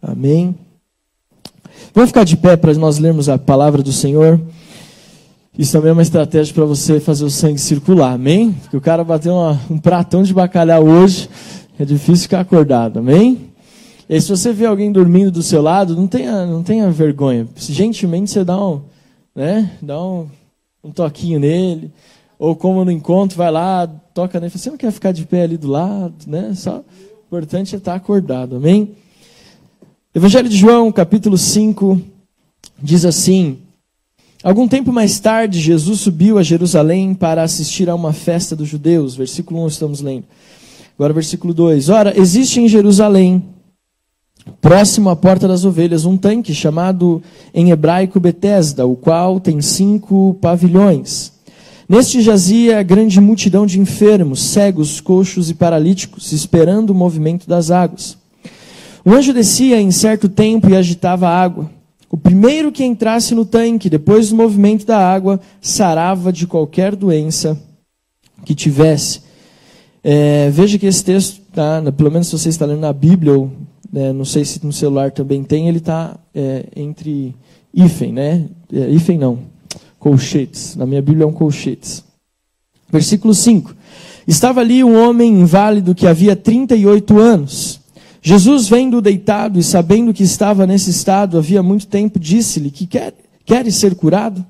Amém. Vamos ficar de pé para nós lermos a palavra do Senhor. Isso também é uma estratégia para você fazer o sangue circular, amém? Porque o cara bateu uma, um pratão de bacalhau hoje, é difícil ficar acordado, amém? E aí, se você vê alguém dormindo do seu lado, não tenha, não tenha vergonha. Gentilmente você dá um, né, dá um, um toquinho nele. Ou como no encontro, vai lá, toca nele. Você não quer ficar de pé ali do lado, né? Só, o importante é estar acordado, amém? Evangelho de João, capítulo 5, diz assim: Algum tempo mais tarde, Jesus subiu a Jerusalém para assistir a uma festa dos judeus. Versículo 1 estamos lendo. Agora, versículo 2. Ora, existe em Jerusalém, próximo à porta das ovelhas, um tanque chamado em hebraico Betesda, o qual tem cinco pavilhões. Neste jazia grande multidão de enfermos, cegos, coxos e paralíticos, esperando o movimento das águas. O anjo descia em certo tempo e agitava a água. O primeiro que entrasse no tanque, depois do movimento da água, sarava de qualquer doença que tivesse. É, veja que esse texto, tá, pelo menos se você está lendo na Bíblia, ou né, não sei se no celular também tem, ele está é, entre hífen, né? É, hífen não, colchetes. Na minha Bíblia é um colchetes. Versículo 5. Estava ali um homem inválido que havia 38 anos. Jesus, vendo-o deitado e sabendo que estava nesse estado havia muito tempo, disse-lhe: Que quer, queres ser curado?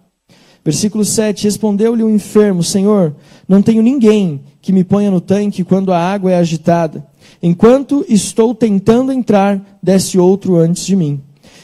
Versículo 7: Respondeu-lhe o enfermo: Senhor, não tenho ninguém que me ponha no tanque quando a água é agitada. Enquanto estou tentando entrar, desce outro antes de mim.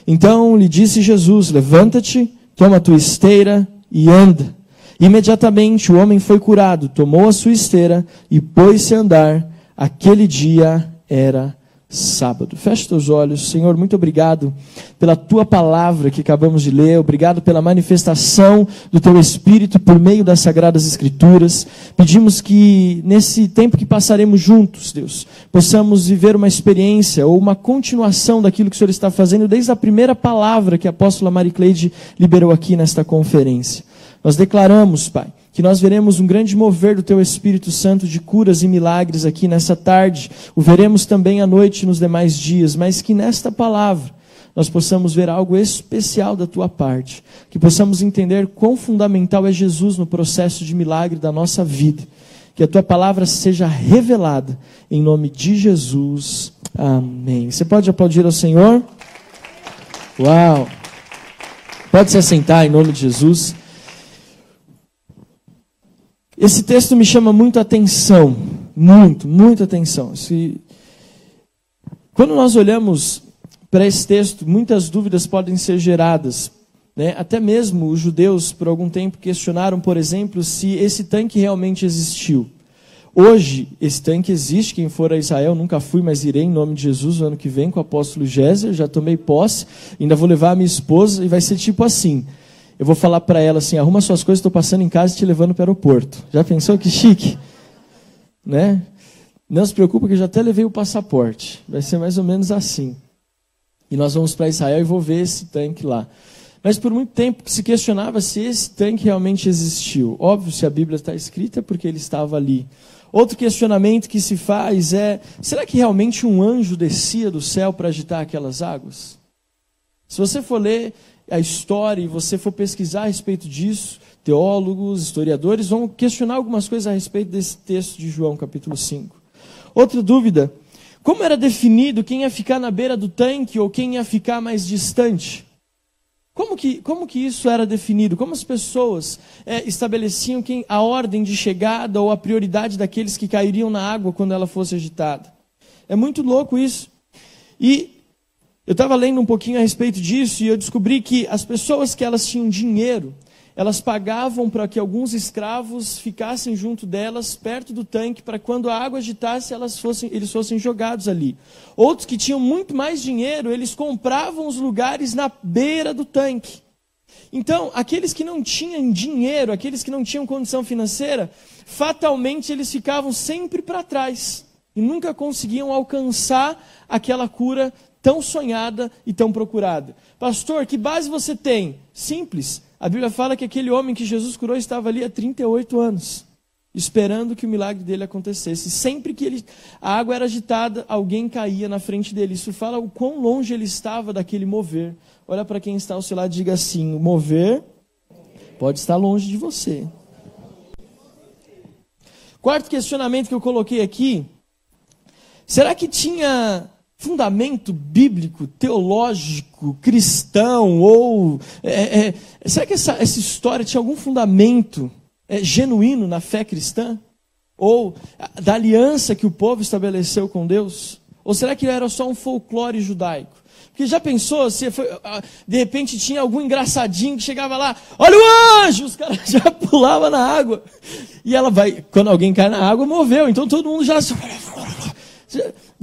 Então lhe disse Jesus: Levanta-te, toma tua esteira e anda. Imediatamente o homem foi curado, tomou a sua esteira e pôs-se a andar. Aquele dia era sábado. Feche teus olhos. Senhor, muito obrigado pela tua palavra que acabamos de ler. Obrigado pela manifestação do teu Espírito por meio das sagradas Escrituras. Pedimos que nesse tempo que passaremos juntos, Deus, possamos viver uma experiência ou uma continuação daquilo que o Senhor está fazendo desde a primeira palavra que a apóstola Marie Cleide liberou aqui nesta conferência. Nós declaramos, Pai, que nós veremos um grande mover do Teu Espírito Santo de curas e milagres aqui nessa tarde. O veremos também à noite nos demais dias, mas que nesta palavra nós possamos ver algo especial da Tua parte. Que possamos entender quão fundamental é Jesus no processo de milagre da nossa vida. Que a Tua palavra seja revelada em nome de Jesus. Amém. Você pode aplaudir ao Senhor? Uau! Pode se assentar em nome de Jesus. Esse texto me chama muito atenção, muito, muita atenção. Quando nós olhamos para esse texto, muitas dúvidas podem ser geradas. Né? Até mesmo os judeus, por algum tempo, questionaram, por exemplo, se esse tanque realmente existiu. Hoje, esse tanque existe. Quem for a Israel, nunca fui, mas irei em nome de Jesus no ano que vem com o apóstolo Géser. Já tomei posse, ainda vou levar a minha esposa e vai ser tipo assim eu vou falar para ela assim: arruma suas coisas, estou passando em casa e te levando para o aeroporto. Já pensou que chique? Né? Não se preocupe que eu já até levei o passaporte. Vai ser mais ou menos assim. E nós vamos para Israel e vou ver esse tanque lá. Mas por muito tempo se questionava se esse tanque realmente existiu. Óbvio, se a Bíblia está escrita, é porque ele estava ali. Outro questionamento que se faz é: será que realmente um anjo descia do céu para agitar aquelas águas? Se você for ler a história e você for pesquisar a respeito disso, teólogos, historiadores vão questionar algumas coisas a respeito desse texto de João, capítulo 5. Outra dúvida: como era definido quem ia ficar na beira do tanque ou quem ia ficar mais distante? Como que, como que isso era definido? Como as pessoas é, estabeleciam quem, a ordem de chegada ou a prioridade daqueles que cairiam na água quando ela fosse agitada? É muito louco isso. E eu estava lendo um pouquinho a respeito disso e eu descobri que as pessoas que elas tinham dinheiro, elas pagavam para que alguns escravos ficassem junto delas, perto do tanque, para quando a água agitasse, elas fossem, eles fossem jogados ali. Outros que tinham muito mais dinheiro, eles compravam os lugares na beira do tanque. Então, aqueles que não tinham dinheiro, aqueles que não tinham condição financeira, fatalmente eles ficavam sempre para trás e nunca conseguiam alcançar aquela cura tão sonhada e tão procurada. Pastor, que base você tem? Simples. A Bíblia fala que aquele homem que Jesus curou estava ali há 38 anos. esperando que o milagre dele acontecesse. Sempre que ele, a água era agitada, alguém caía na frente dele. Isso fala o quão longe ele estava daquele mover. Olha para quem está ao seu lado e diga assim: o mover pode estar longe de você. Quarto questionamento que eu coloquei aqui: será que tinha fundamento bíblico, teológico, cristão, ou é, é, será que essa, essa história tinha algum fundamento é, genuíno na fé cristã? Ou da aliança que o povo estabeleceu com Deus? Ou será que era só um folclore judaico? Porque já pensou, se foi, de repente tinha algum engraçadinho que chegava lá, olha o anjo, os caras já pulavam na água. E ela vai, quando alguém cai na água, moveu. Então todo mundo já.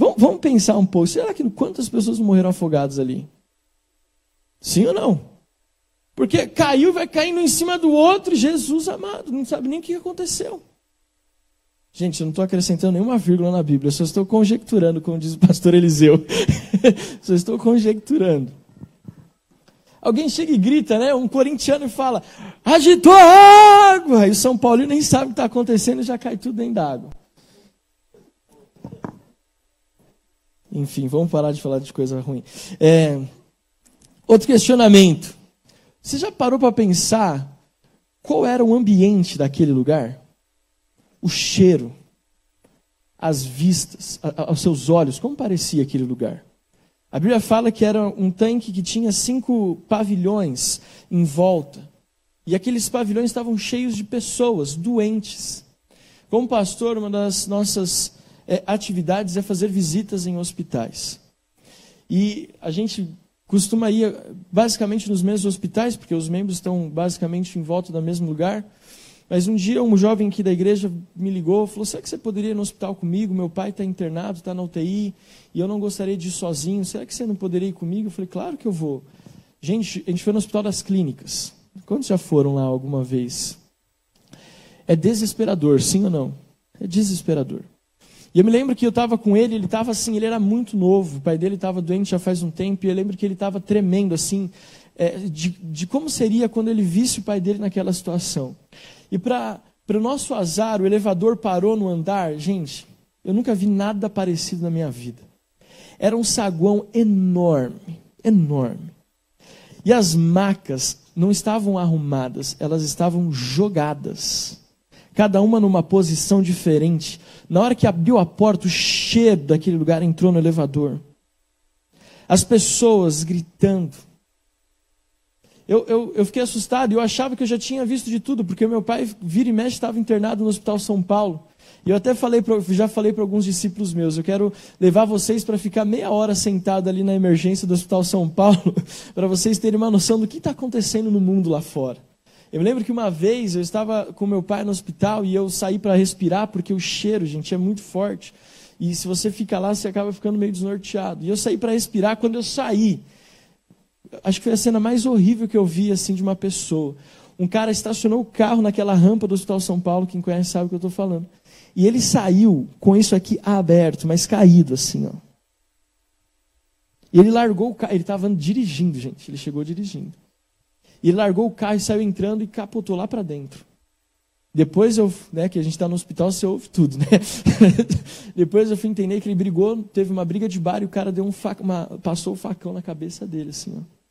Vamos, vamos pensar um pouco. Será que quantas pessoas morreram afogadas ali? Sim ou não? Porque caiu vai caindo em cima do outro, Jesus amado, não sabe nem o que aconteceu. Gente, eu não estou acrescentando nenhuma vírgula na Bíblia, só estou conjecturando, como diz o pastor Eliseu. só estou conjecturando. Alguém chega e grita, né? Um corintiano fala: agitou a água! E o São Paulo nem sabe o que está acontecendo e já cai tudo dentro da água. Enfim, vamos parar de falar de coisa ruim. É, outro questionamento. Você já parou para pensar qual era o ambiente daquele lugar? o cheiro, as vistas, aos seus olhos, como parecia aquele lugar? A Bíblia fala que era um tanque que tinha cinco pavilhões em volta. E aqueles pavilhões estavam cheios de pessoas doentes. Como pastor, uma das nossas é, atividades é fazer visitas em hospitais. E a gente costuma ir basicamente nos mesmos hospitais, porque os membros estão basicamente em volta do mesmo lugar. Mas um dia um jovem aqui da igreja me ligou, falou: Será que você poderia ir no hospital comigo? Meu pai está internado, está na UTI, e eu não gostaria de ir sozinho. Será que você não poderia ir comigo? Eu falei: Claro que eu vou. Gente, a gente foi no Hospital das Clínicas. Quantos já foram lá alguma vez? É desesperador, sim ou não? É desesperador. E eu me lembro que eu estava com ele, ele estava assim, ele era muito novo, o pai dele estava doente já faz um tempo, e eu lembro que ele estava tremendo assim, é, de, de como seria quando ele visse o pai dele naquela situação. E para o nosso azar, o elevador parou no andar. Gente, eu nunca vi nada parecido na minha vida. Era um saguão enorme, enorme. E as macas não estavam arrumadas, elas estavam jogadas. Cada uma numa posição diferente. Na hora que abriu a porta, o cheiro daquele lugar entrou no elevador. As pessoas gritando eu, eu, eu fiquei assustado eu achava que eu já tinha visto de tudo, porque meu pai, vira e mexe, estava internado no Hospital São Paulo. E eu até falei pra, já falei para alguns discípulos meus, eu quero levar vocês para ficar meia hora sentado ali na emergência do Hospital São Paulo, para vocês terem uma noção do que está acontecendo no mundo lá fora. Eu me lembro que uma vez eu estava com meu pai no hospital e eu saí para respirar, porque o cheiro, gente, é muito forte. E se você fica lá, você acaba ficando meio desnorteado. E eu saí para respirar, quando eu saí, acho que foi a cena mais horrível que eu vi assim de uma pessoa. Um cara estacionou o carro naquela rampa do Hospital São Paulo, quem conhece sabe o que eu estou falando. E ele saiu com isso aqui aberto, mas caído assim, ó. E ele largou o carro, ele estava dirigindo, gente, ele chegou dirigindo. E largou o carro e saiu entrando e capotou lá para dentro. Depois eu, né, que a gente está no hospital, você ouve tudo, né? Depois eu fui entender que ele brigou, teve uma briga de bar e o cara deu um fac, uma, passou o facão na cabeça dele, assim, ó.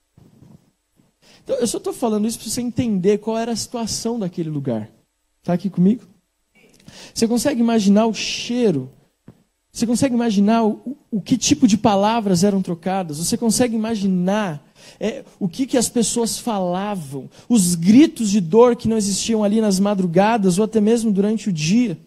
Então, eu só estou falando isso para você entender qual era a situação daquele lugar. Está aqui comigo? Você consegue imaginar o cheiro? Você consegue imaginar o, o que tipo de palavras eram trocadas? Você consegue imaginar é, o que, que as pessoas falavam? Os gritos de dor que não existiam ali nas madrugadas ou até mesmo durante o dia?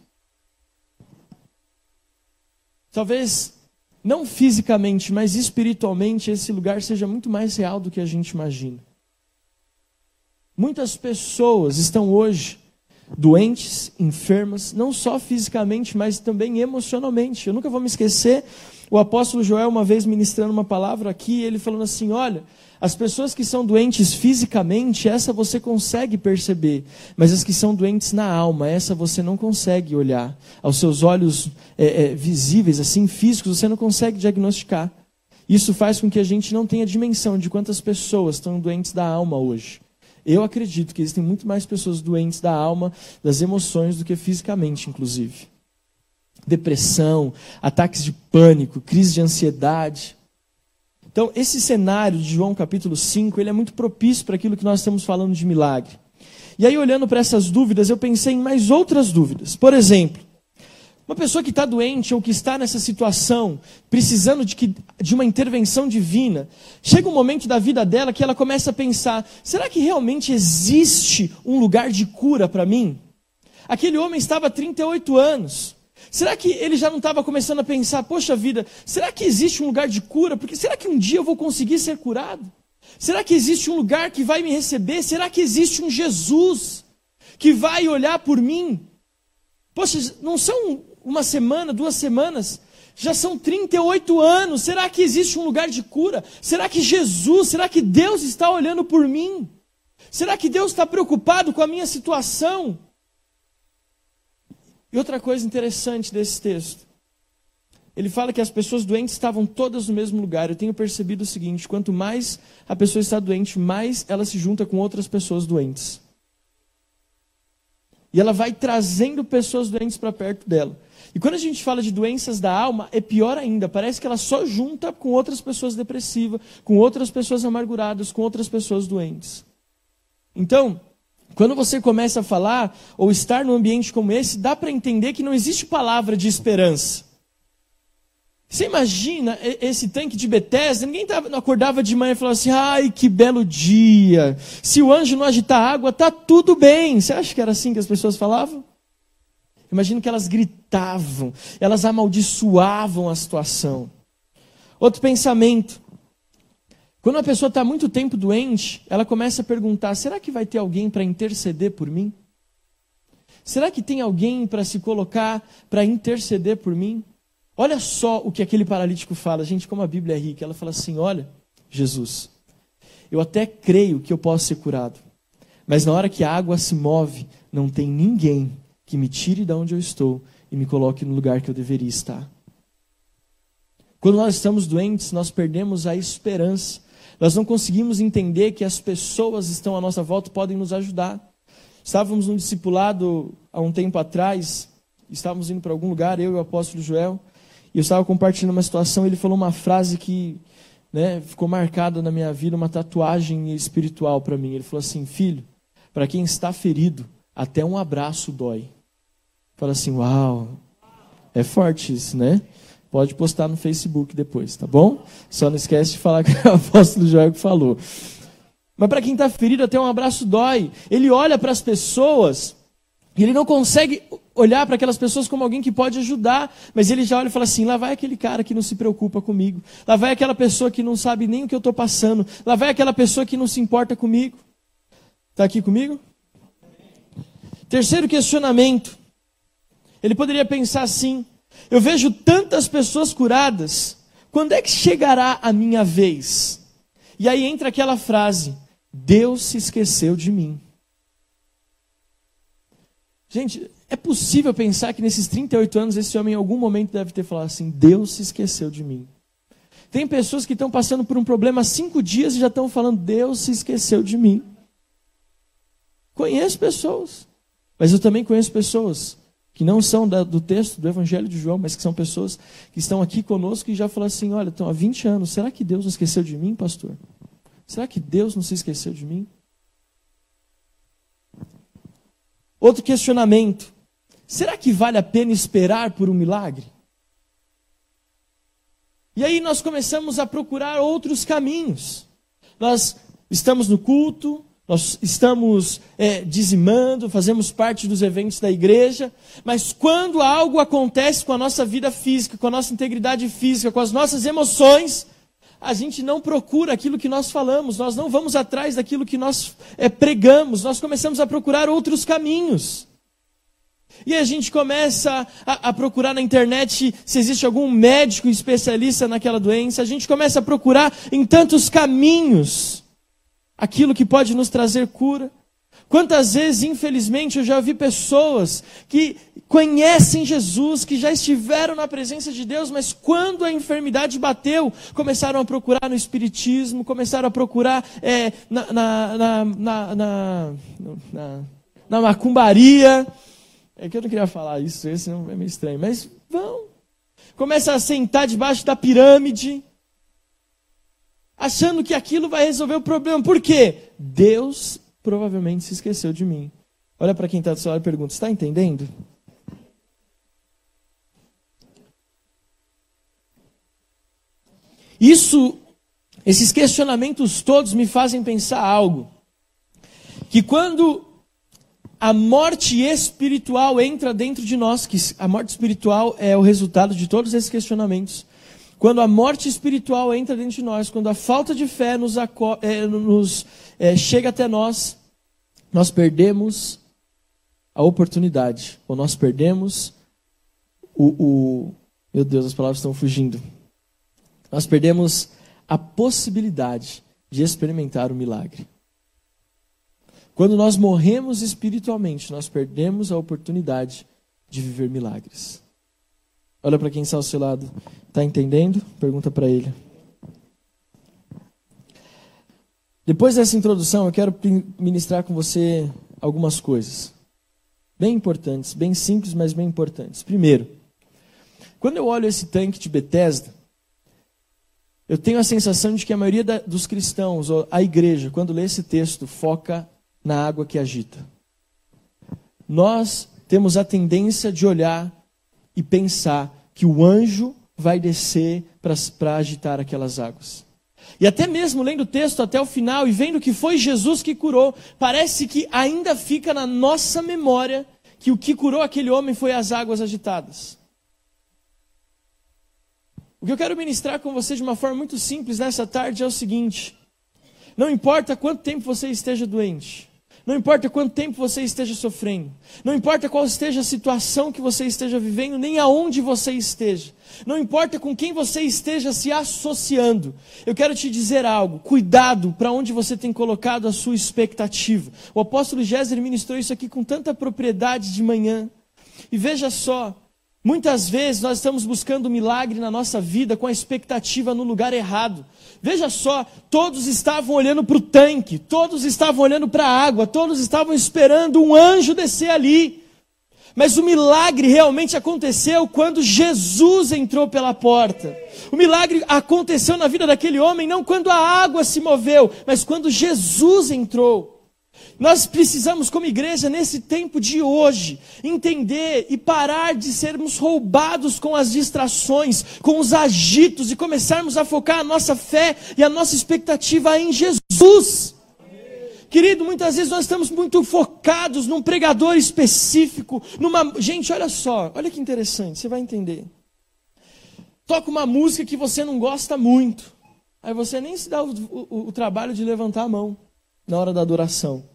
Talvez não fisicamente, mas espiritualmente, esse lugar seja muito mais real do que a gente imagina. Muitas pessoas estão hoje doentes, enfermas, não só fisicamente, mas também emocionalmente. Eu nunca vou me esquecer o apóstolo Joel, uma vez ministrando uma palavra aqui, ele falando assim: olha, as pessoas que são doentes fisicamente, essa você consegue perceber, mas as que são doentes na alma, essa você não consegue olhar. Aos seus olhos é, é, visíveis, assim, físicos, você não consegue diagnosticar. Isso faz com que a gente não tenha dimensão de quantas pessoas estão doentes da alma hoje. Eu acredito que existem muito mais pessoas doentes da alma, das emoções, do que fisicamente, inclusive. Depressão, ataques de pânico, crise de ansiedade. Então, esse cenário de João capítulo 5, ele é muito propício para aquilo que nós estamos falando de milagre. E aí, olhando para essas dúvidas, eu pensei em mais outras dúvidas. Por exemplo, uma pessoa que está doente ou que está nessa situação, precisando de, que, de uma intervenção divina, chega um momento da vida dela que ela começa a pensar: será que realmente existe um lugar de cura para mim? Aquele homem estava há 38 anos. Será que ele já não estava começando a pensar: poxa vida, será que existe um lugar de cura? Porque será que um dia eu vou conseguir ser curado? Será que existe um lugar que vai me receber? Será que existe um Jesus que vai olhar por mim? Poxa, não são uma semana, duas semanas, já são 38 anos. Será que existe um lugar de cura? Será que Jesus, será que Deus está olhando por mim? Será que Deus está preocupado com a minha situação? E outra coisa interessante desse texto. Ele fala que as pessoas doentes estavam todas no mesmo lugar. Eu tenho percebido o seguinte: quanto mais a pessoa está doente, mais ela se junta com outras pessoas doentes. E ela vai trazendo pessoas doentes para perto dela. E quando a gente fala de doenças da alma, é pior ainda. Parece que ela só junta com outras pessoas depressivas, com outras pessoas amarguradas, com outras pessoas doentes. Então, quando você começa a falar ou estar num ambiente como esse, dá para entender que não existe palavra de esperança. Você imagina esse tanque de Bethesda? Ninguém tava, acordava de manhã e falava assim: ai, que belo dia. Se o anjo não agitar água, tá tudo bem. Você acha que era assim que as pessoas falavam? Imagino que elas gritavam, elas amaldiçoavam a situação. Outro pensamento. Quando uma pessoa está muito tempo doente, ela começa a perguntar: será que vai ter alguém para interceder por mim? Será que tem alguém para se colocar para interceder por mim? Olha só o que aquele paralítico fala, gente, como a Bíblia é rica. Ela fala assim: Olha, Jesus, eu até creio que eu posso ser curado, mas na hora que a água se move, não tem ninguém que me tire de onde eu estou e me coloque no lugar que eu deveria estar. Quando nós estamos doentes, nós perdemos a esperança. Nós não conseguimos entender que as pessoas estão à nossa volta podem nos ajudar. Estávamos num discipulado há um tempo atrás, estávamos indo para algum lugar, eu e o apóstolo Joel, e eu estava compartilhando uma situação, ele falou uma frase que né, ficou marcada na minha vida, uma tatuagem espiritual para mim. Ele falou assim: Filho, para quem está ferido, até um abraço dói. Fala assim, uau, é forte isso, né? Pode postar no Facebook depois, tá bom? Só não esquece de falar que o apóstolo Joel falou. Mas para quem está ferido, até um abraço dói. Ele olha para as pessoas e ele não consegue olhar para aquelas pessoas como alguém que pode ajudar, mas ele já olha e fala assim: lá vai aquele cara que não se preocupa comigo, lá vai aquela pessoa que não sabe nem o que eu estou passando, lá vai aquela pessoa que não se importa comigo. Está aqui comigo? Terceiro questionamento. Ele poderia pensar assim: eu vejo tantas pessoas curadas, quando é que chegará a minha vez? E aí entra aquela frase: Deus se esqueceu de mim. Gente, é possível pensar que nesses 38 anos esse homem em algum momento deve ter falado assim: Deus se esqueceu de mim. Tem pessoas que estão passando por um problema há cinco dias e já estão falando: Deus se esqueceu de mim. Conheço pessoas. Mas eu também conheço pessoas que não são da, do texto do Evangelho de João, mas que são pessoas que estão aqui conosco e já falam assim: olha, estão há 20 anos, será que Deus não esqueceu de mim, pastor? Será que Deus não se esqueceu de mim? Outro questionamento: será que vale a pena esperar por um milagre? E aí nós começamos a procurar outros caminhos. Nós estamos no culto, nós estamos é, dizimando, fazemos parte dos eventos da igreja, mas quando algo acontece com a nossa vida física, com a nossa integridade física, com as nossas emoções, a gente não procura aquilo que nós falamos, nós não vamos atrás daquilo que nós é, pregamos, nós começamos a procurar outros caminhos. E a gente começa a, a, procurar na internet se existe algum médico especialista naquela doença, a gente começa a procurar em tantos caminhos aquilo que pode nos trazer cura. Quantas vezes, infelizmente, eu já vi pessoas que conhecem Jesus, que já estiveram na presença de Deus, mas quando a enfermidade bateu, começaram a procurar no Espiritismo, começaram a procurar é, na, na, na, na, na macumbaria. É que eu não queria falar isso, esse não é meio estranho, mas vão. Começa a sentar debaixo da pirâmide, achando que aquilo vai resolver o problema. Por quê? Deus provavelmente se esqueceu de mim. Olha para quem está do seu lado e pergunta: está entendendo? Isso, esses questionamentos todos me fazem pensar algo. Que quando a morte espiritual entra dentro de nós, que a morte espiritual é o resultado de todos esses questionamentos. Quando a morte espiritual entra dentro de nós, quando a falta de fé nos, é, nos é, chega até nós, nós perdemos a oportunidade, ou nós perdemos o, o. Meu Deus, as palavras estão fugindo. Nós perdemos a possibilidade de experimentar o milagre. Quando nós morremos espiritualmente, nós perdemos a oportunidade de viver milagres. Olha para quem está ao seu lado. Está entendendo? Pergunta para ele. Depois dessa introdução, eu quero ministrar com você algumas coisas. Bem importantes, bem simples, mas bem importantes. Primeiro, quando eu olho esse tanque de Bethesda, eu tenho a sensação de que a maioria da, dos cristãos, a igreja, quando lê esse texto, foca na água que agita. Nós temos a tendência de olhar e pensar que o anjo vai descer para agitar aquelas águas. E até mesmo lendo o texto até o final e vendo que foi Jesus que curou, parece que ainda fica na nossa memória que o que curou aquele homem foi as águas agitadas. O que eu quero ministrar com você de uma forma muito simples nessa tarde é o seguinte: não importa quanto tempo você esteja doente, não importa quanto tempo você esteja sofrendo, não importa qual esteja a situação que você esteja vivendo, nem aonde você esteja, não importa com quem você esteja se associando, eu quero te dizer algo: cuidado para onde você tem colocado a sua expectativa. O apóstolo Géser ministrou isso aqui com tanta propriedade de manhã. E veja só, Muitas vezes nós estamos buscando milagre na nossa vida com a expectativa no lugar errado. Veja só, todos estavam olhando para o tanque, todos estavam olhando para a água, todos estavam esperando um anjo descer ali. Mas o milagre realmente aconteceu quando Jesus entrou pela porta. O milagre aconteceu na vida daquele homem não quando a água se moveu, mas quando Jesus entrou. Nós precisamos, como igreja, nesse tempo de hoje, entender e parar de sermos roubados com as distrações, com os agitos e começarmos a focar a nossa fé e a nossa expectativa em Jesus. Querido, muitas vezes nós estamos muito focados num pregador específico, numa. Gente, olha só, olha que interessante, você vai entender. Toca uma música que você não gosta muito, aí você nem se dá o, o, o trabalho de levantar a mão na hora da adoração.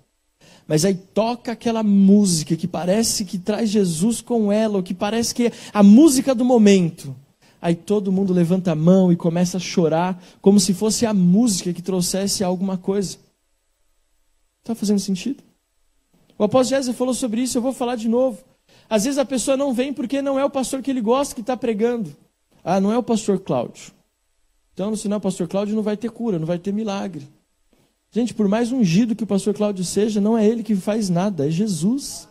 Mas aí toca aquela música que parece que traz Jesus com ela, ou que parece que é a música do momento. Aí todo mundo levanta a mão e começa a chorar, como se fosse a música que trouxesse alguma coisa. Está fazendo sentido? O apóstolo Jesus falou sobre isso, eu vou falar de novo. Às vezes a pessoa não vem porque não é o pastor que ele gosta que está pregando. Ah, não é o pastor Cláudio. Então, se não é o pastor Cláudio, não vai ter cura, não vai ter milagre. Gente, por mais ungido que o pastor Cláudio seja, não é ele que faz nada, é Jesus.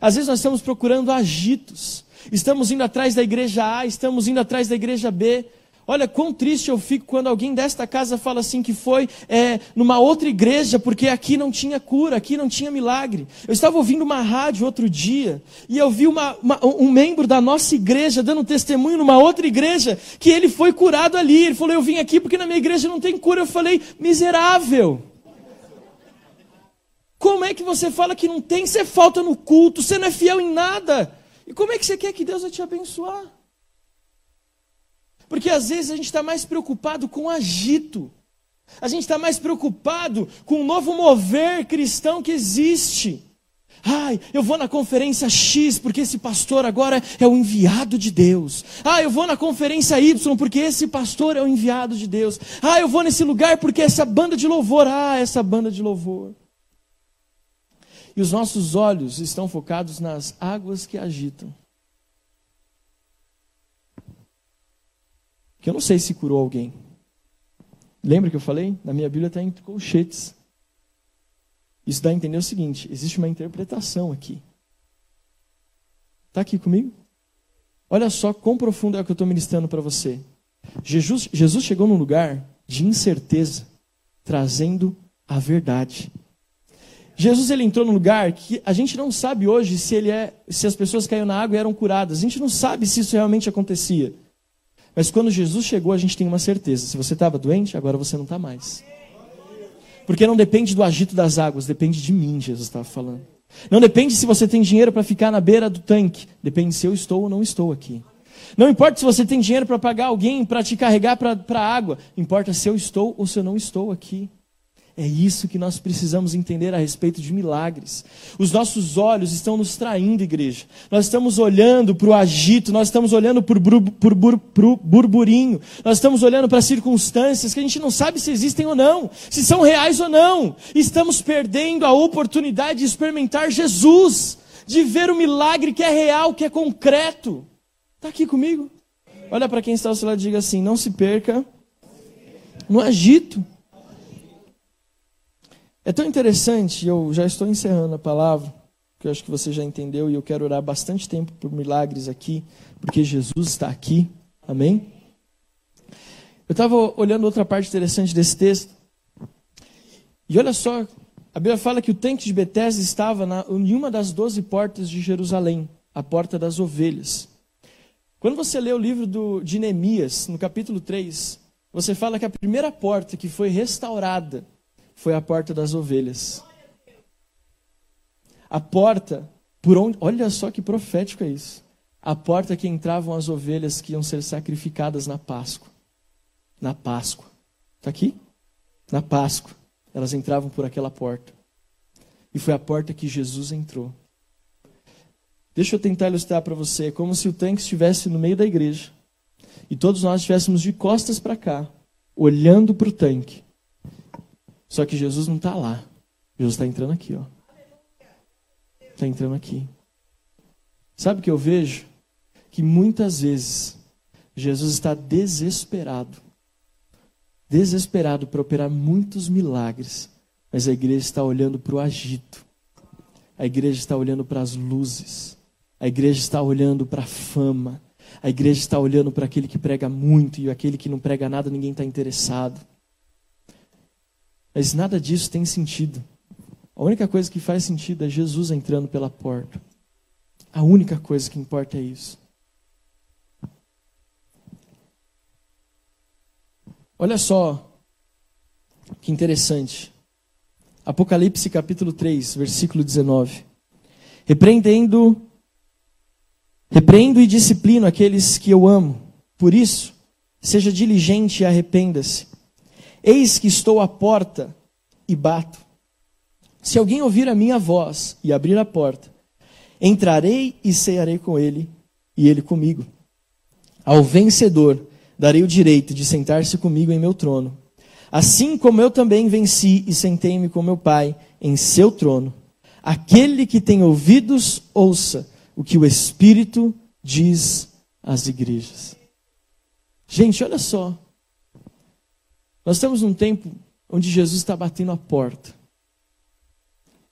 Às vezes nós estamos procurando agitos. Estamos indo atrás da igreja A, estamos indo atrás da igreja B. Olha quão triste eu fico quando alguém desta casa fala assim que foi é, numa outra igreja porque aqui não tinha cura, aqui não tinha milagre. Eu estava ouvindo uma rádio outro dia e eu vi uma, uma, um membro da nossa igreja dando testemunho numa outra igreja que ele foi curado ali. Ele falou: Eu vim aqui porque na minha igreja não tem cura. Eu falei: Miserável. Como é que você fala que não tem? Você falta no culto, você não é fiel em nada. E como é que você quer que Deus vai te abençoar? Porque às vezes a gente está mais preocupado com agito. A gente está mais preocupado com o novo mover cristão que existe. Ai, eu vou na conferência X porque esse pastor agora é o enviado de Deus. Ah, eu vou na conferência Y porque esse pastor é o enviado de Deus. Ah, eu vou nesse lugar porque essa banda de louvor. Ah, essa banda de louvor. e os nossos olhos estão focados nas águas que agitam. Que eu não sei se curou alguém. Lembra que eu falei? Na minha Bíblia está em colchetes. Isso dá a entender o seguinte: existe uma interpretação aqui. Está aqui comigo? Olha só quão profundo é o que eu estou ministrando para você. Jesus, Jesus chegou num lugar de incerteza, trazendo a verdade. Jesus ele entrou num lugar que a gente não sabe hoje se ele é, se as pessoas caíram na água e eram curadas. A gente não sabe se isso realmente acontecia. Mas quando Jesus chegou, a gente tem uma certeza: se você estava doente, agora você não está mais. Porque não depende do agito das águas, depende de mim, Jesus estava falando. Não depende se você tem dinheiro para ficar na beira do tanque, depende se eu estou ou não estou aqui. Não importa se você tem dinheiro para pagar alguém para te carregar para a água, importa se eu estou ou se eu não estou aqui. É isso que nós precisamos entender a respeito de milagres. Os nossos olhos estão nos traindo, igreja. Nós estamos olhando para o agito, nós estamos olhando para o burburinho, nós estamos olhando para circunstâncias que a gente não sabe se existem ou não, se são reais ou não. Estamos perdendo a oportunidade de experimentar Jesus, de ver o milagre que é real, que é concreto. Está aqui comigo? Olha para quem está ao seu lado e diga assim: não se perca no agito. É tão interessante, eu já estou encerrando a palavra, que eu acho que você já entendeu, e eu quero orar bastante tempo por milagres aqui, porque Jesus está aqui. Amém? Eu estava olhando outra parte interessante desse texto. E olha só, a Bíblia fala que o tanque de Betesda estava na, em uma das doze portas de Jerusalém, a porta das ovelhas. Quando você lê o livro do, de Neemias, no capítulo 3, você fala que a primeira porta que foi restaurada foi a porta das ovelhas. A porta por onde, olha só que profético é isso. A porta que entravam as ovelhas que iam ser sacrificadas na Páscoa. Na Páscoa. Está aqui? Na Páscoa. Elas entravam por aquela porta. E foi a porta que Jesus entrou. Deixa eu tentar ilustrar para você. É como se o tanque estivesse no meio da igreja. E todos nós estivéssemos de costas para cá, olhando para o tanque. Só que Jesus não está lá. Jesus está entrando aqui, ó. Está entrando aqui. Sabe o que eu vejo? Que muitas vezes Jesus está desesperado. Desesperado para operar muitos milagres. Mas a igreja está olhando para o agito. A igreja está olhando para as luzes. A igreja está olhando para a fama. A igreja está olhando para aquele que prega muito e aquele que não prega nada, ninguém está interessado. Mas nada disso tem sentido. A única coisa que faz sentido é Jesus entrando pela porta. A única coisa que importa é isso. Olha só que interessante. Apocalipse capítulo 3, versículo 19. Repreendendo, repreendo e disciplino aqueles que eu amo. Por isso, seja diligente e arrependa-se. Eis que estou à porta e bato. Se alguém ouvir a minha voz e abrir a porta, entrarei e cearei com ele e ele comigo. Ao vencedor darei o direito de sentar-se comigo em meu trono, assim como eu também venci e sentei-me com meu Pai em seu trono. Aquele que tem ouvidos, ouça o que o Espírito diz às igrejas. Gente, olha só. Nós estamos num tempo onde Jesus está batendo a porta.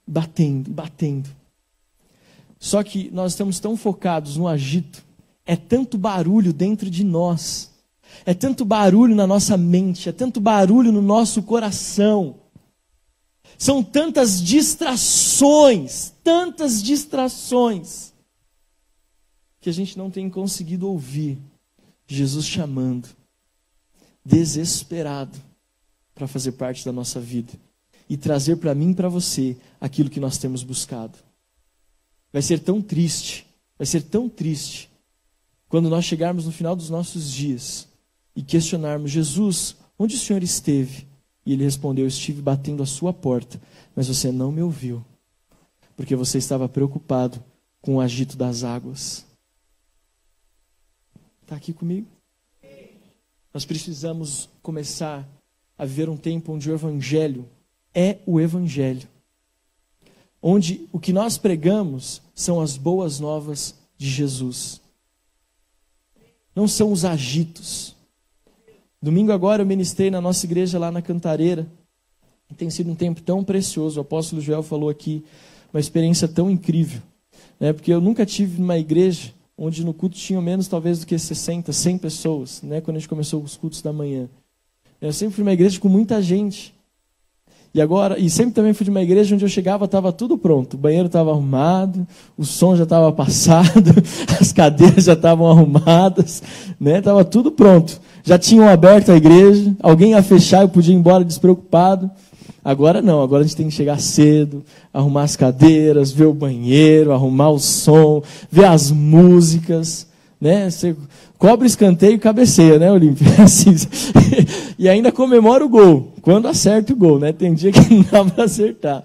Batendo, batendo. Só que nós estamos tão focados no agito, é tanto barulho dentro de nós, é tanto barulho na nossa mente, é tanto barulho no nosso coração. São tantas distrações, tantas distrações, que a gente não tem conseguido ouvir Jesus chamando desesperado para fazer parte da nossa vida e trazer para mim e para você aquilo que nós temos buscado. Vai ser tão triste, vai ser tão triste quando nós chegarmos no final dos nossos dias e questionarmos: Jesus, onde o Senhor esteve? E ele respondeu: Estive batendo a sua porta, mas você não me ouviu, porque você estava preocupado com o agito das águas. Está aqui comigo? Nós precisamos começar a viver um tempo onde o Evangelho é o Evangelho. onde o que nós pregamos são as boas novas de Jesus. Não são os agitos. Domingo agora eu ministrei na nossa igreja lá na Cantareira. Tem sido um tempo tão precioso. O apóstolo Joel falou aqui uma experiência tão incrível. Né? Porque eu nunca tive uma igreja onde no culto tinham menos talvez do que 60, 100 pessoas, né? quando a gente começou os cultos da manhã. Eu sempre fui uma igreja com muita gente. E agora, e sempre também fui de uma igreja onde eu chegava, estava tudo pronto. O banheiro estava arrumado, o som já estava passado, as cadeiras já estavam arrumadas, né? Tava tudo pronto. Já tinham aberto a igreja, alguém ia fechar, eu podia ir embora despreocupado. Agora não, agora a gente tem que chegar cedo, arrumar as cadeiras, ver o banheiro, arrumar o som, ver as músicas, né? Você cobre escanteio e cabeceia, né, Olímpio? Assim, e ainda comemora o gol, quando acerta o gol, né? Tem dia que não dá para acertar.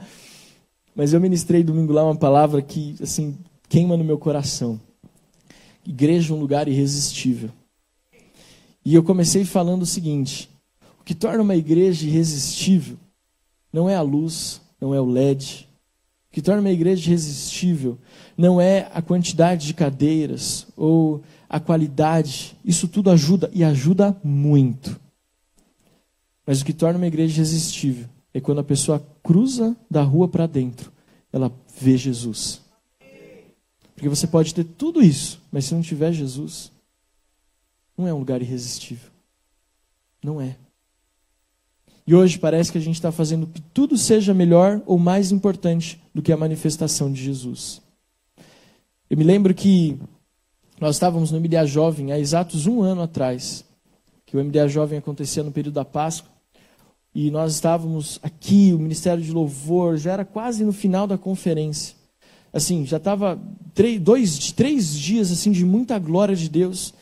Mas eu ministrei domingo lá uma palavra que, assim, queima no meu coração. Igreja é um lugar irresistível. E eu comecei falando o seguinte: o que torna uma igreja irresistível não é a luz, não é o LED. O que torna uma igreja irresistível não é a quantidade de cadeiras ou a qualidade. Isso tudo ajuda e ajuda muito. Mas o que torna uma igreja irresistível é quando a pessoa cruza da rua para dentro, ela vê Jesus. Porque você pode ter tudo isso, mas se não tiver Jesus, não é um lugar irresistível. Não é. E hoje parece que a gente está fazendo que tudo seja melhor ou mais importante do que a manifestação de Jesus. Eu me lembro que nós estávamos no MDA Jovem há exatos um ano atrás, que o MDA Jovem acontecia no período da Páscoa, e nós estávamos aqui, o Ministério de Louvor, já era quase no final da conferência. Assim, já estava três, dois, três dias assim de muita glória de Deus,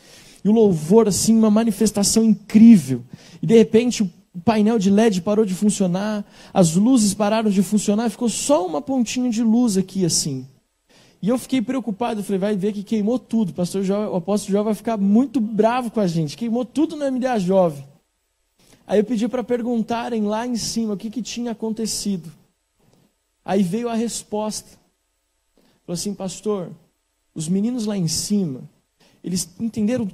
e o louvor, assim, uma manifestação incrível. E de repente o o painel de LED parou de funcionar, as luzes pararam de funcionar, ficou só uma pontinha de luz aqui assim. E eu fiquei preocupado, falei, vai ver que queimou tudo. O pastor Jó, o apóstolo Jó vai ficar muito bravo com a gente. Queimou tudo no MDA Jovem. Aí eu pedi para perguntarem lá em cima o que, que tinha acontecido. Aí veio a resposta. Falou assim, pastor, os meninos lá em cima, eles entenderam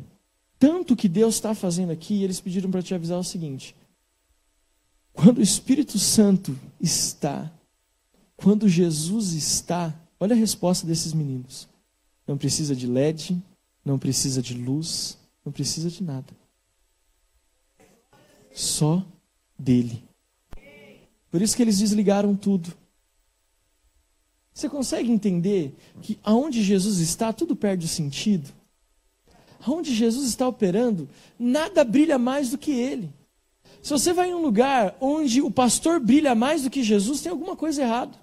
tanto que Deus está fazendo aqui, e eles pediram para te avisar o seguinte: quando o Espírito Santo está, quando Jesus está, olha a resposta desses meninos. Não precisa de LED, não precisa de luz, não precisa de nada. Só dele. Por isso que eles desligaram tudo. Você consegue entender que aonde Jesus está, tudo perde o sentido? Aonde Jesus está operando, nada brilha mais do que ele. Se você vai em um lugar onde o pastor brilha mais do que Jesus, tem alguma coisa errada.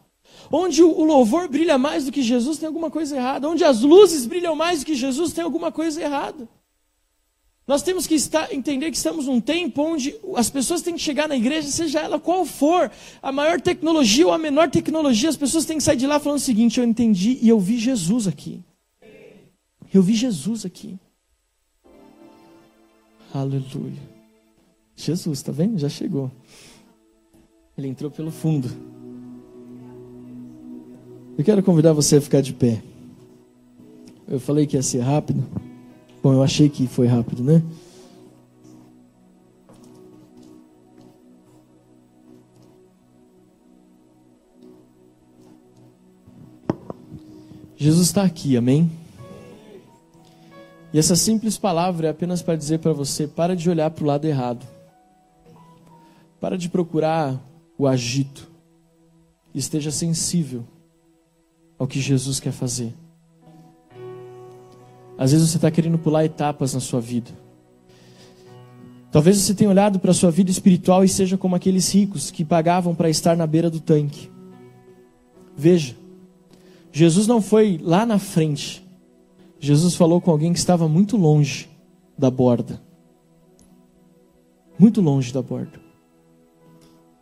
Onde o louvor brilha mais do que Jesus, tem alguma coisa errada. Onde as luzes brilham mais do que Jesus, tem alguma coisa errada. Nós temos que estar, entender que estamos num tempo onde as pessoas têm que chegar na igreja, seja ela qual for, a maior tecnologia ou a menor tecnologia, as pessoas têm que sair de lá falando o seguinte: eu entendi e eu vi Jesus aqui. Eu vi Jesus aqui. Aleluia. Jesus, está vendo? Já chegou. Ele entrou pelo fundo. Eu quero convidar você a ficar de pé. Eu falei que ia ser rápido. Bom, eu achei que foi rápido, né? Jesus está aqui, amém? E essa simples palavra é apenas para dizer para você: para de olhar para o lado errado. Para de procurar o agito. Esteja sensível ao que Jesus quer fazer. Às vezes você está querendo pular etapas na sua vida. Talvez você tenha olhado para a sua vida espiritual e seja como aqueles ricos que pagavam para estar na beira do tanque. Veja, Jesus não foi lá na frente. Jesus falou com alguém que estava muito longe da borda. Muito longe da borda.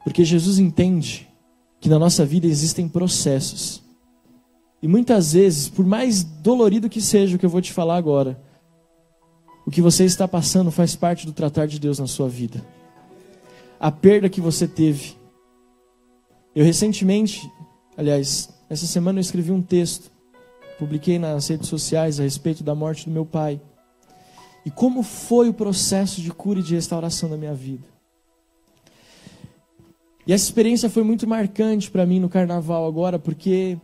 Porque Jesus entende que na nossa vida existem processos. E muitas vezes, por mais dolorido que seja o que eu vou te falar agora, o que você está passando faz parte do tratar de Deus na sua vida. A perda que você teve. Eu recentemente, aliás, Essa semana eu escrevi um texto, publiquei nas redes sociais a respeito da morte do meu pai. E como foi o processo de cura e de restauração da minha vida. E essa experiência foi muito marcante para mim no carnaval agora, porque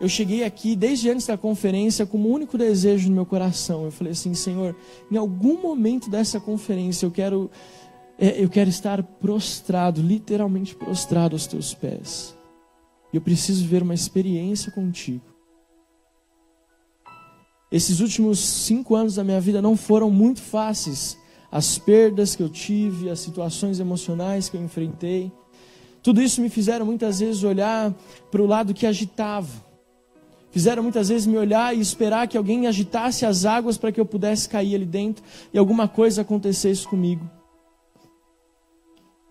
eu cheguei aqui desde antes da conferência com um único desejo no meu coração. Eu falei assim, Senhor, em algum momento dessa conferência eu quero é, eu quero estar prostrado, literalmente prostrado aos teus pés. E eu preciso ver uma experiência contigo. Esses últimos cinco anos da minha vida não foram muito fáceis. As perdas que eu tive, as situações emocionais que eu enfrentei, tudo isso me fizeram muitas vezes olhar para o lado que agitava Fizeram muitas vezes me olhar e esperar que alguém agitasse as águas para que eu pudesse cair ali dentro e alguma coisa acontecesse comigo.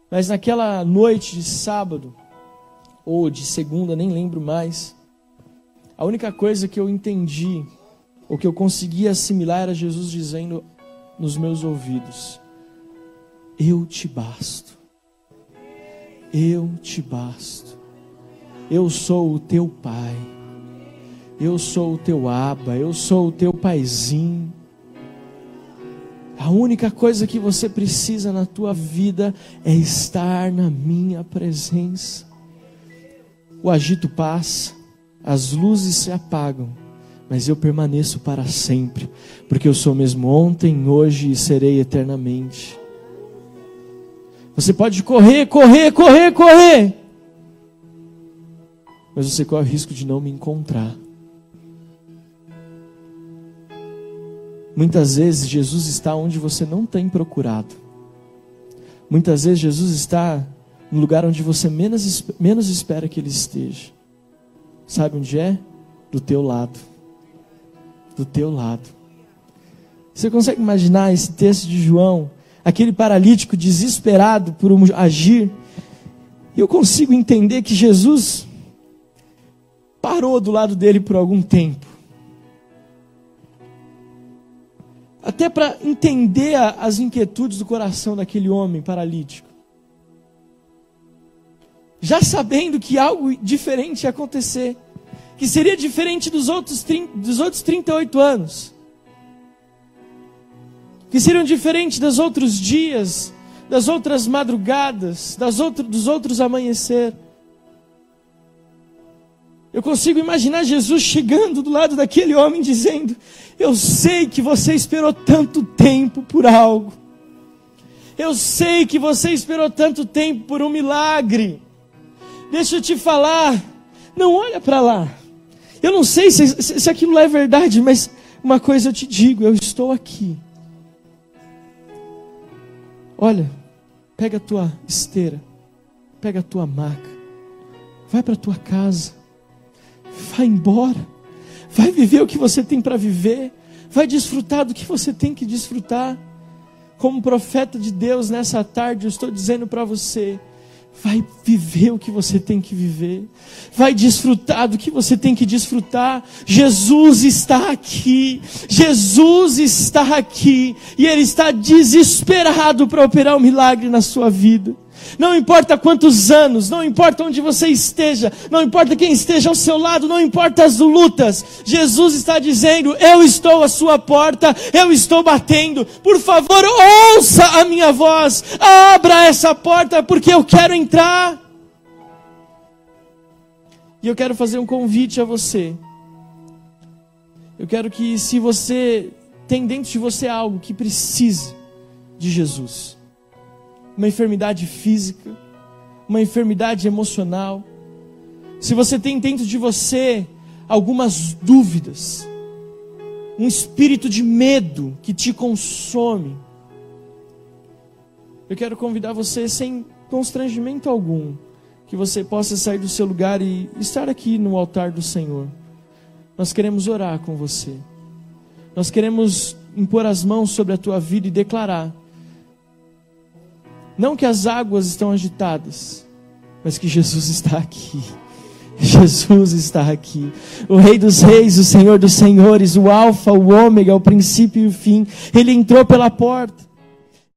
Mas naquela noite de sábado, ou de segunda, nem lembro mais, a única coisa que eu entendi, ou que eu conseguia assimilar, era Jesus dizendo nos meus ouvidos: Eu te basto. Eu te basto. Eu sou o teu Pai. Eu sou o teu aba, eu sou o teu paizinho. A única coisa que você precisa na tua vida é estar na minha presença. O agito passa, as luzes se apagam, mas eu permaneço para sempre, porque eu sou mesmo ontem, hoje e serei eternamente. Você pode correr, correr, correr, correr, mas você corre o risco de não me encontrar. Muitas vezes Jesus está onde você não tem procurado. Muitas vezes Jesus está no lugar onde você menos, menos espera que ele esteja. Sabe onde é? Do teu lado. Do teu lado. Você consegue imaginar esse texto de João? Aquele paralítico desesperado por um agir. Eu consigo entender que Jesus parou do lado dele por algum tempo. até para entender as inquietudes do coração daquele homem paralítico. Já sabendo que algo diferente ia acontecer, que seria diferente dos outros, dos outros 38 anos, que seriam diferentes dos outros dias, das outras madrugadas, das outro, dos outros amanhecer. Eu consigo imaginar Jesus chegando do lado daquele homem dizendo: Eu sei que você esperou tanto tempo por algo. Eu sei que você esperou tanto tempo por um milagre. Deixa eu te falar. Não olha para lá. Eu não sei se, se, se aquilo é verdade, mas uma coisa eu te digo: eu estou aqui. Olha, pega a tua esteira, pega a tua maca, vai para a tua casa Vai embora. Vai viver o que você tem para viver. Vai desfrutar do que você tem que desfrutar. Como profeta de Deus nessa tarde, eu estou dizendo para você: vai viver o que você tem que viver, vai desfrutar do que você tem que desfrutar. Jesus está aqui, Jesus está aqui, e Ele está desesperado para operar um milagre na sua vida. Não importa quantos anos, não importa onde você esteja, não importa quem esteja ao seu lado, não importa as lutas, Jesus está dizendo: Eu estou à sua porta, eu estou batendo, por favor, ouça a minha voz, abra essa porta, porque eu quero entrar. E eu quero fazer um convite a você. Eu quero que, se você tem dentro de você algo que precise de Jesus, uma enfermidade física, uma enfermidade emocional, se você tem dentro de você algumas dúvidas, um espírito de medo que te consome, eu quero convidar você sem constrangimento algum, que você possa sair do seu lugar e estar aqui no altar do Senhor. Nós queremos orar com você. Nós queremos impor as mãos sobre a tua vida e declarar não que as águas estão agitadas, mas que Jesus está aqui. Jesus está aqui, o Rei dos Reis, o Senhor dos Senhores, o Alfa, o Ômega, o princípio e o fim. Ele entrou pela porta.